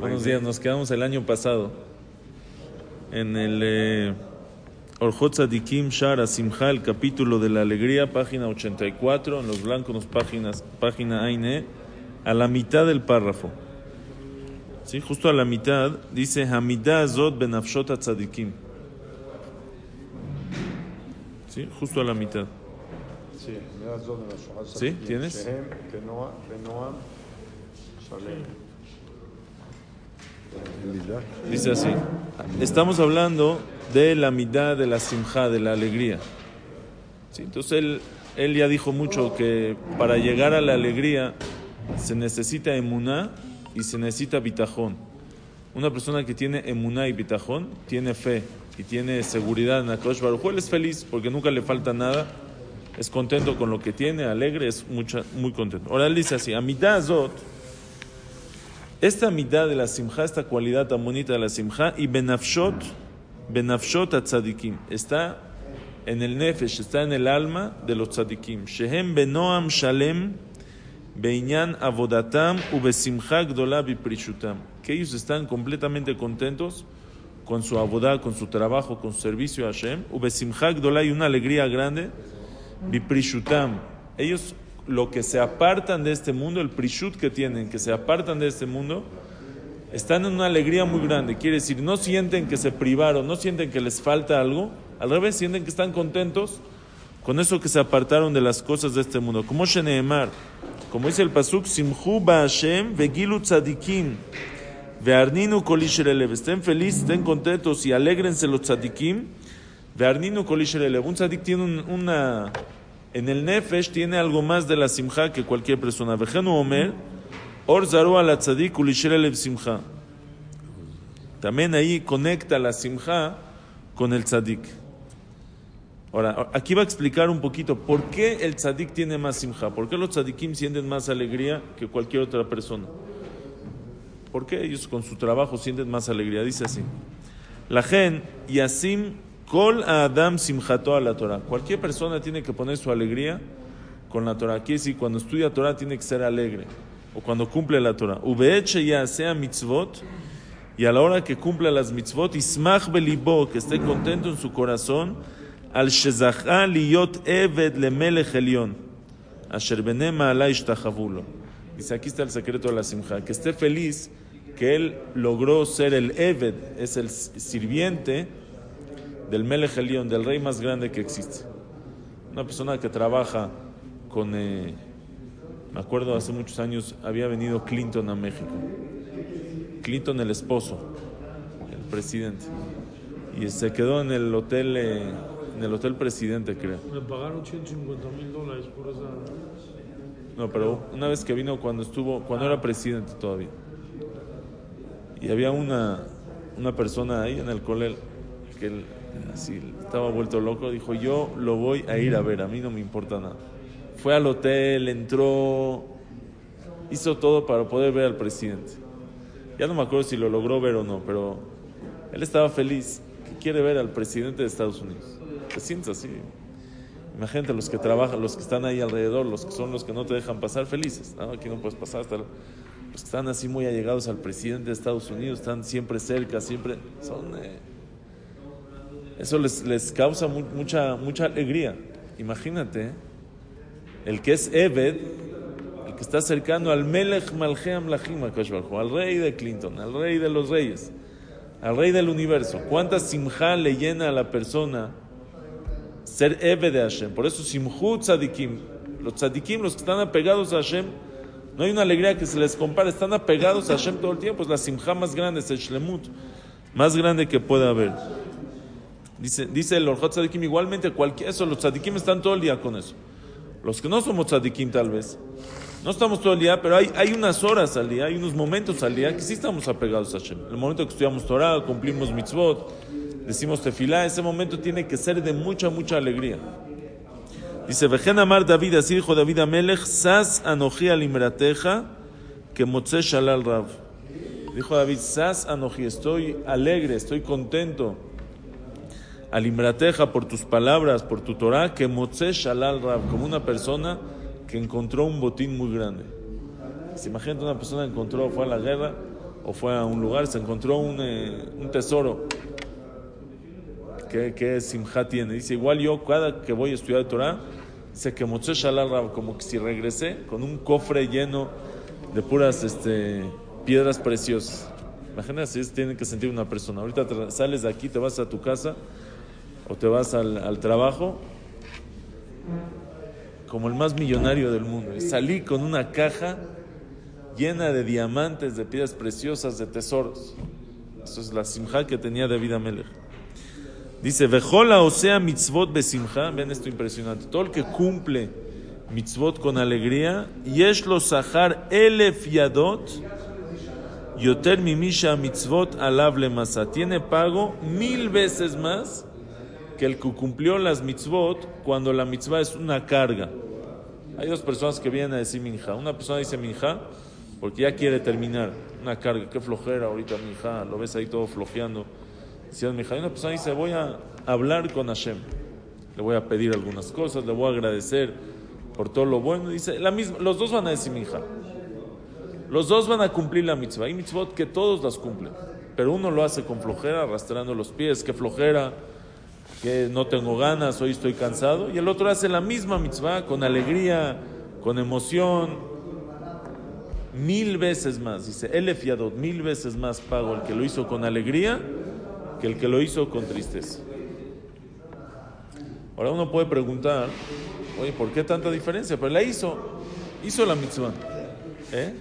Buenos días, nos quedamos el año pasado en el eh, Orjot Tzadikim Shara Simcha, el capítulo de la alegría, página 84, en los blancos, páginas, página Aine, a la mitad del párrafo. ¿Sí? Justo a la mitad dice Hamidah Zot Benafshot Tzadikim. ¿Sí? Justo a la mitad. ¿Sí? ¿Tienes? Dice así. Estamos hablando de la mitad de la simja, de la alegría. ¿Sí? Entonces él, él ya dijo mucho que para llegar a la alegría se necesita emuná y se necesita bitajón. Una persona que tiene emuná y bitajón tiene fe y tiene seguridad en Akadosh Baruj él es feliz porque nunca le falta nada, es contento con lo que tiene, alegre, es mucha, muy contento. Ahora él dice así, Amidad Azot, esta mitad de la simja, esta cualidad tan bonita de la simja, y benafshot, benafshot tzadikim, está en el nefesh, está en el alma de los tzadikim. Shehem benoam shalem beinyan avodatam ubesimcha gdola. Que ellos están completamente contentos con su abodá, con su trabajo, con su servicio a Hashem. Ubesimcha gdola y una alegría grande biprishutam. Ellos lo que se apartan de este mundo, el prishut que tienen, que se apartan de este mundo, están en una alegría muy grande. Quiere decir, no sienten que se privaron, no sienten que les falta algo, al revés, sienten que están contentos con eso que se apartaron de las cosas de este mundo. Como Sheneemar, como dice el Pasuk, Simhu Hashem vegilu tzadikim, ve'arninu kolishelev. Estén felices, estén contentos y alégrense los tzadikim, ve'arninu kolishelev. Un tzadik tiene un, una en el Nefesh tiene algo más de la simja que cualquier persona. Vejenu Omer, Or ulishelev simja. También ahí conecta la simja con el tzadik. Ahora, aquí va a explicar un poquito por qué el tzadik tiene más simja, por qué los tzadikim sienten más alegría que cualquier otra persona. ¿Por qué ellos con su trabajo sienten más alegría? Dice así. La gen yasim Kol Adam Simchato a la Torah. Cualquier persona tiene que poner su alegría con la Torah. Quiere decir, cuando estudia Torah tiene que ser alegre. O cuando cumple la Torah. Ubeeche ya sea mitzvot. Y a la hora que cumpla las mitzvot, Ismach belibo, que esté contento en su corazón. Al shezacha liyot eved lemelech elion. Asher benema. Dice, aquí está el secreto de la simcha. Que esté feliz que él logró ser el eved, es el sirviente del Melech Elión, del rey más grande que existe. Una persona que trabaja con, eh, me acuerdo hace muchos años, había venido Clinton a México. Clinton el esposo, el presidente. Y se quedó en el hotel, eh, en el hotel presidente, creo. Me pagaron 150 mil dólares por esa... No, pero una vez que vino cuando estuvo, cuando era presidente todavía. Y había una, una persona ahí en el colel que él, estaba vuelto loco, dijo, yo lo voy a ir a ver, a mí no me importa nada. Fue al hotel, entró, hizo todo para poder ver al presidente. Ya no me acuerdo si lo logró ver o no, pero él estaba feliz, quiere ver al presidente de Estados Unidos. Te sientes así. Imagínate los que trabajan, los que están ahí alrededor, los que son los que no te dejan pasar felices. ¿no? Aquí no puedes pasar hasta... Los están así muy allegados al presidente de Estados Unidos, están siempre cerca, siempre... Son... Eh, eso les, les causa mu mucha, mucha alegría. Imagínate, el que es Eved, el que está cercano al Melech Malcheam Lachim al rey de Clinton, al rey de los reyes, al rey del universo. ¿Cuánta simja le llena a la persona ser Eved de Hashem? Por eso simhu tzadikim, los tzadikim, los que están apegados a Hashem, no hay una alegría que se les compare, están apegados a Hashem todo el tiempo, es la simja más grande, es el shlemut más grande que pueda haber. Dice, dice el Orjot Tzadikim, igualmente cualquier eso, los tzadikim están todo el día con eso. Los que no somos tzadikim tal vez, No estamos todo el día, pero hay, hay unas horas al día, hay unos momentos al día que sí estamos apegados a Hashem. El momento que estudiamos Torah, cumplimos mitzvot, decimos tefilá, ese momento tiene que ser de mucha, mucha alegría. Dice, Vejen amar David, así dijo David Amelech, Sas anoji alimrateja, que motze shalal rav. Dijo David, Sas anoji, estoy alegre, estoy contento. Alimrateja por tus palabras, por tu Torah, que motze shalal rav, como una persona que encontró un botín muy grande. Se imagina una persona que encontró, fue a la guerra o fue a un lugar, se encontró un, eh, tesoro. ¿Qué, qué tiene? Dice, igual yo cada que voy a estudiar Torah, sé que Moshe Shalal Rab, como si regresé con un cofre lleno de puras este, piedras preciosas. Imagínate si tiene que sentir una persona. Ahorita sales de aquí, te vas a tu casa o te vas al, al trabajo como el más millonario del mundo. Y salí con una caja llena de diamantes, de piedras preciosas, de tesoros. Eso es la simja que tenía David Amelech. Dice, Vejola o sea mitzvot besimcha, ven esto impresionante, todo el que cumple mitzvot con alegría, yesh lo sahar elef yadot, yoter mimisha mitzvot alav lemasa, tiene pago mil veces más que el que cumplió las mitzvot cuando la mitzvah es una carga. Hay dos personas que vienen a decir minja. Una persona dice minja porque ya quiere terminar una carga. Qué flojera ahorita minja, lo ves ahí todo flojeando. Minja. Y una persona dice voy a hablar con Hashem. Le voy a pedir algunas cosas, le voy a agradecer por todo lo bueno. Dice, la misma, los dos van a decir minja. Los dos van a cumplir la mitzvah. Hay mitzvot que todos las cumplen. Pero uno lo hace con flojera, arrastrando los pies. Qué flojera que no tengo ganas, hoy estoy cansado, y el otro hace la misma mitzvah con alegría, con emoción, mil veces más, dice, Elef Yadot, mil veces más pago el que lo hizo con alegría que el que lo hizo con tristeza. Ahora uno puede preguntar, oye, ¿por qué tanta diferencia? Pero la hizo, hizo la mitzvah. ¿Eh?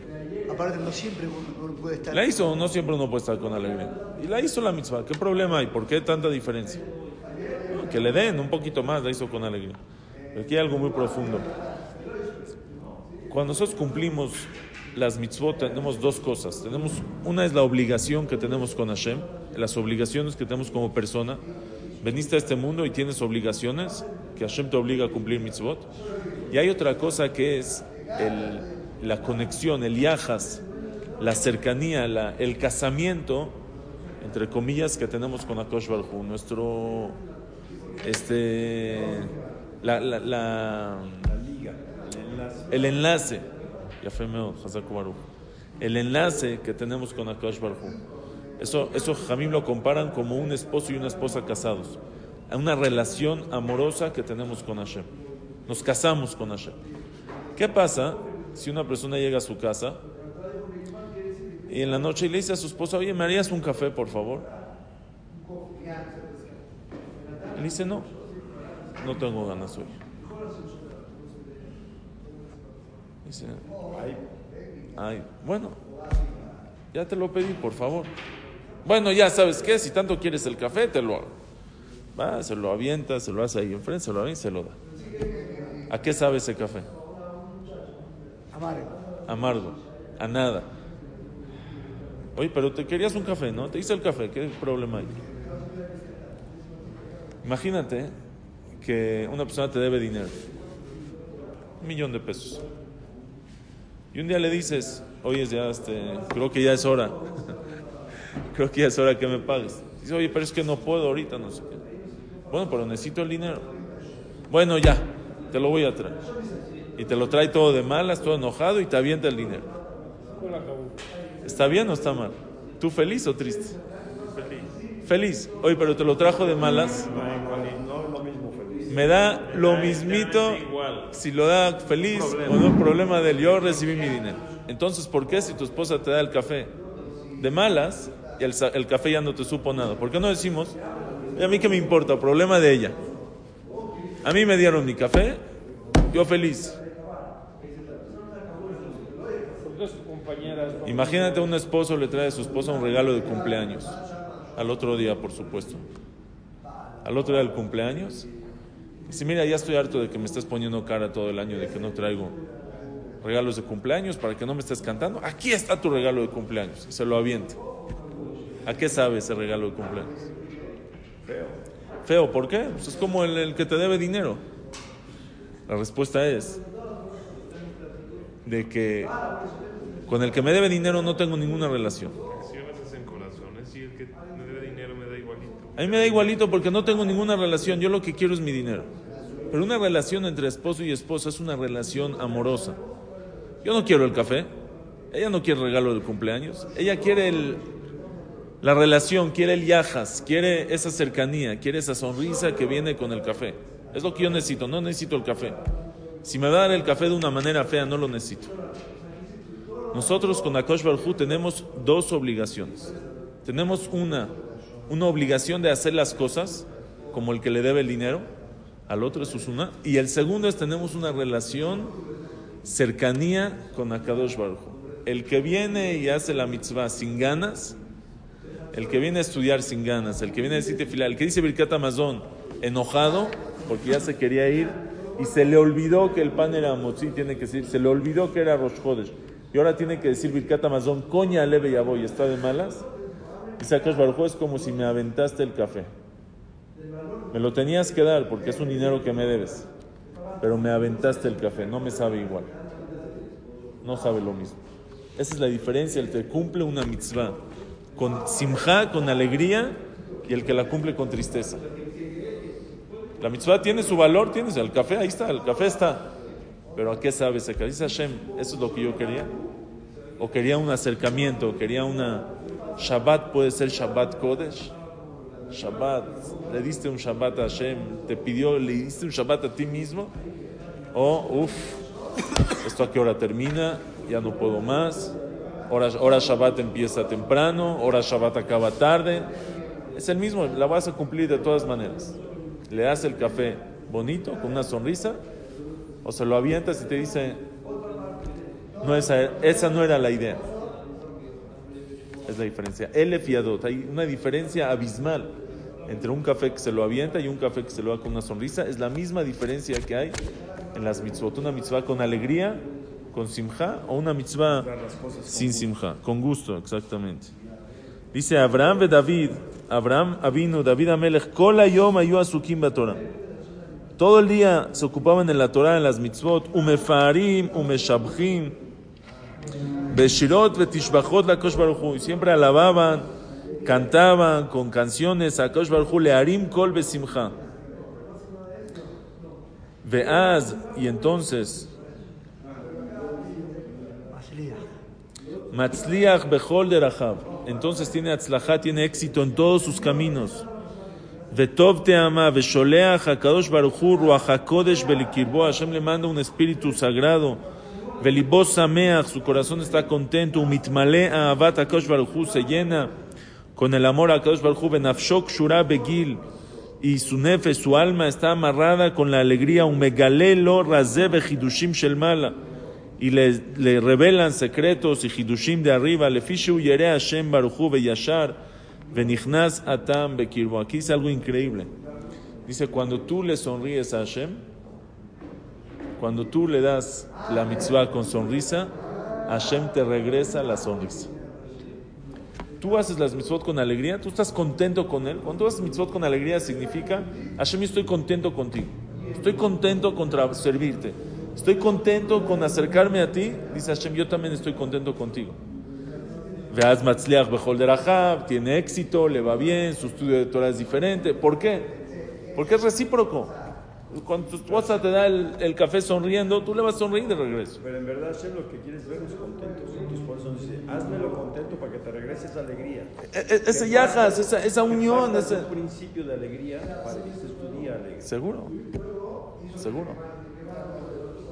Aparte, no siempre uno puede estar. La hizo, no siempre uno puede estar con alegría. Y la hizo la mitzvah. ¿Qué problema hay? ¿Por qué tanta diferencia? Que le den un poquito más, la hizo con alegría. Aquí hay algo muy profundo. Cuando nosotros cumplimos las mitzvot, tenemos dos cosas. Tenemos, una es la obligación que tenemos con Hashem, las obligaciones que tenemos como persona. Veniste a este mundo y tienes obligaciones, que Hashem te obliga a cumplir mitzvot. Y hay otra cosa que es la conexión, el yahas, la cercanía, el casamiento, entre comillas, que tenemos con Akosh. Nuestro, este, la, la, la- el enlace, ya fue el enlace que tenemos con Akash Baruj Hu. Eso, eso Jamim lo comparan como un esposo y una esposa casados. A una relación amorosa que tenemos con Hashem. Nos casamos con Hashem. ¿Qué pasa si una persona llega a su casa y en la noche le dice a su esposa, oye, ¿me harías un café, por favor? Él dice, no, no tengo ganas hoy. Dice, ay, bueno, ya te lo pedí, por favor. Bueno, ya sabes qué, si tanto quieres el café, te lo hago. Va, se lo avienta, se lo hace ahí enfrente, se lo avienta y se lo da. ¿A qué sabe ese café? Amargo. Amargo, a nada. Oye, pero te querías un café, ¿no? Te hice el café, ¿qué problema hay? Imagínate que una persona te debe dinero, un millón de pesos. Y un día le dices, oye, ya este, creo que ya es hora, creo que ya es hora que me pagues. Dice, oye, pero es que no puedo ahorita, no sé qué. Bueno, pero necesito el dinero. Bueno, ya, te lo voy a traer. Y te lo trae todo de malas, todo enojado y te avienta el dinero. ¿Está bien o está mal? ¿Tú feliz o triste? Feliz. Oye, pero te lo trajo de malas. Me da lo mismito si lo da feliz o no, problema de él. Yo recibí mi dinero. Entonces, ¿por qué si tu esposa te da el café de malas y el, el café ya no te supo nada? ¿Por qué no decimos, "Oye, a mí qué me importa, problema de ella? A mí me dieron mi café, yo feliz. Imagínate un esposo le trae a su esposa un regalo de cumpleaños. Al otro día, por supuesto. Al otro día del cumpleaños. Dice, mira, ya estoy harto de que me estés poniendo cara todo el año de que no traigo regalos de cumpleaños para que no me estés cantando. Aquí está tu regalo de cumpleaños. Y se lo avienta. ¿A qué sabe ese regalo de cumpleaños? Feo. Feo, ¿por qué? Pues es como el, el que te debe dinero. La respuesta es de que con el que me debe dinero no tengo ninguna relación. Acciones hacen corazones y el que me. A mí me da igualito porque no tengo ninguna relación. Yo lo que quiero es mi dinero. Pero una relación entre esposo y esposa es una relación amorosa. Yo no quiero el café. Ella no quiere regalo del cumpleaños. Ella quiere el, la relación, quiere el yajas, quiere esa cercanía, quiere esa sonrisa que viene con el café. Es lo que yo necesito, no necesito el café. Si me va a dar el café de una manera fea, no lo necesito. Nosotros con Akosh Barhu tenemos dos obligaciones. Tenemos una, una obligación de hacer las cosas como el que le debe el dinero, al otro es una, y el segundo es tenemos una relación, cercanía con Akadosh Baruj Hu. El que viene y hace la mitzvah sin ganas, el que viene a estudiar sin ganas, el que viene a decir tefilá, el que dice Birkat Amazon enojado porque ya se quería ir y se le olvidó que el pan era motzi, tiene que decir, se le olvidó que era Rosh Chodesh, y ahora tiene que decir Birkat Amazon, coña leve ya voy, está de malas. Dice Akash Baruj Hu, es como si me aventaste el café. Me lo tenías que dar porque es un dinero que me debes. Pero me aventaste el café, no me sabe igual. No sabe lo mismo. Esa es la diferencia, el que cumple una mitzvah con simja, con alegría, y el que la cumple con tristeza. La mitzvah tiene su valor, tienes el café, ahí está, el café está. Pero ¿a qué sabe ese? Dice Hashem, ¿eso es lo que yo quería? ¿O quería un acercamiento? ¿Quería una Shabbat? ¿Puede ser Shabbat Kodesh? Shabbat, le diste un Shabbat a Hashem, te pidió, le diste un Shabbat a ti mismo, o uff, esto a qué hora termina, ya no puedo más, hora, hora Shabbat empieza temprano, hora Shabbat acaba tarde, es el mismo, la vas a cumplir de todas maneras. Le das el café bonito, con una sonrisa, o se lo avientas y te dice, no esa, esa no era la idea. Es la diferencia. Elef y Adot. Hay una diferencia abismal entre un café que se lo avienta y un café que se lo da con una sonrisa. Es la misma diferencia que hay en las mitzvot. Una mitzvah con alegría, con simja, o una mitzvah sin simja. Con gusto, exactamente. Dice Abraham ve David, Abraham Avinu, David Amelech, Kol yom ayu asukim Torah. Todo el día se ocupaban en la Torah, en las mitzvot, umefarim, umeshabchim, Beshirot betishbachot la Kosh Baruj Hu. Y siempre alababan, cantaban con canciones a Kosh Baruj Hu, learim kol besimcha. Veaz, y entonces, Matzliach bechol derachab. Entonces tiene atzlachá, tiene éxito en todos sus caminos. Vetov te ama, vesholeach HaKadosh Baruch Hu, Ruach HaKodesh belikirbo. Hashem le manda un espíritu sagrado. Velibos sameach, su corazón está contento. Umitmale ahavat HaKadosh Baruch Hu, se llena con el amor a HaKadosh Baruch Hu. Benafshok shura begil. Y su nefe, su alma está amarrada con la alegría. Umegalelo razeh bechidushim shel mala. Y le, le revelan secretos y hidushim de arriba. Lefishu yere Hashem Baruch Hu beyashar. Venichnas atam bekirbo. Aquí es algo increíble. Dice, cuando tú le sonríes a Hashem, cuando tú le das la mitzvah con sonrisa, Hashem te regresa la sonrisa. Tú haces las mitzvot con alegría, tú estás contento con él. Cuando tú haces mitzvot con alegría significa, Hashem, estoy contento contigo. Estoy contento con servirte. Estoy contento con acercarme a ti. Dice Hashem, yo también estoy contento contigo. Veaz Matzliach Derachab, tiene éxito, le va bien, su estudio de Torah es diferente. ¿Por qué? Porque es recíproco. Cuando tu esposa te da el, el, café sonriendo, tú le vas a sonreír de regreso. Pero en verdad, Hashem lo que quieres vernos contentos. Entonces, por eso dice, házmelo contento para que te regrese esa alegría. E, e, ese yajas, esa, esa unión. Es Ese... un principio de alegría para que estés tu día alegre. Seguro, seguro.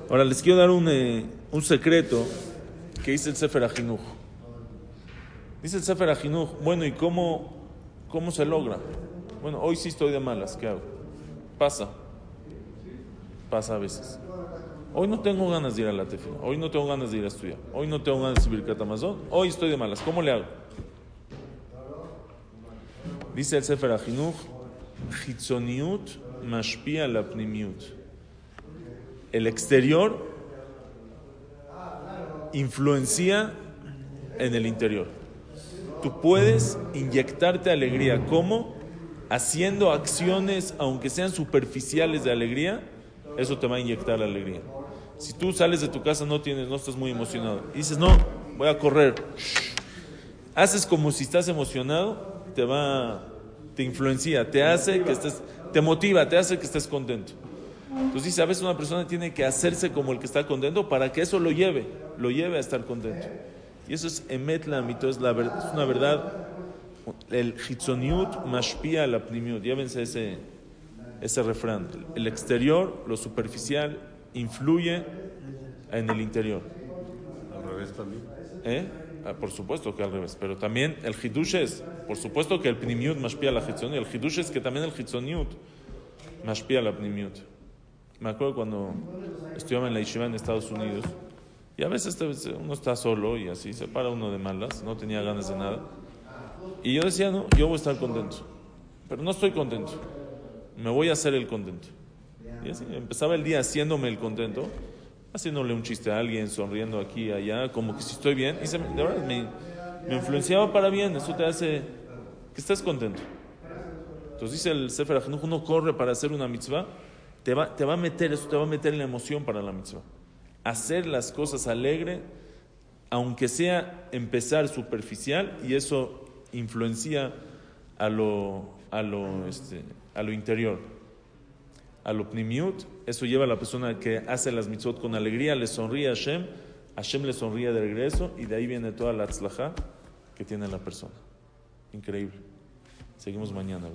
Ahora les quiero dar un, eh, un secreto que dice el Sefer Ajinuj. Dice el Sefer Ajinuj, bueno, ¿y cómo, cómo se logra? Bueno, hoy sí estoy de malas, ¿qué hago? Pasa. Pasa a veces. Hoy no tengo ganas de ir a la tefila, hoy no tengo ganas de ir a estudiar, hoy no tengo ganas de subir Katamazón, hoy estoy de malas, ¿cómo le hago? Dice el Sefer pnimiut. El exterior influencia en el interior. Tú puedes inyectarte alegría. ¿Cómo? Haciendo acciones, aunque sean superficiales de alegría, eso te va a inyectar alegría. Si tú sales de tu casa, no tienes, no estás muy emocionado, y dices, no, voy a correr. Haces como si estás emocionado, te va, te influencia, te hace que estés, te motiva, te hace que estés contento. Entonces dice, a veces una persona tiene que hacerse como el que está contento para que eso lo lleve, lo lleve a estar contento. Y eso es emet la es, la ver- es una verdad. El hitzoniut mashpia la pnimiut. Llévense ese, ese refrán. El exterior, lo superficial, influye en el interior. Al revés también. ¿Eh? Ah, por supuesto que al revés. Pero también el hidush es, por supuesto que el pnimiut mashpia la hitzoniut. El hidush es que también el hitzoniut mashpia la pnimiut. Me acuerdo cuando estudiaba en la yeshiva en Estados Unidos. Y a veces uno está solo y así se para uno de malas, no tenía ganas de nada. Y yo decía, no, yo voy a estar contento. Pero no estoy contento. Me voy a hacer el contento. Y así, empezaba el día haciéndome el contento, haciéndole un chiste a alguien, sonriendo aquí allá, como que si estoy bien. Y se de verdad, me, influenciaba para bien. Eso te hace que estés contento. Entonces dice el Sefer Ajinuj, uno corre para hacer una mitzvah, te va, te va a meter, eso te va a meter en la emoción para la mitzvah. Hacer las cosas alegre, aunque sea empezar superficial, y eso influencia a lo, a lo, este, a lo interior. A lo pnimiut, eso lleva a la persona que hace las mitzvot con alegría, le sonríe a Hashem, Hashem le sonríe de regreso, y de ahí viene toda la tzlajá que tiene la persona. Increíble. Seguimos mañana.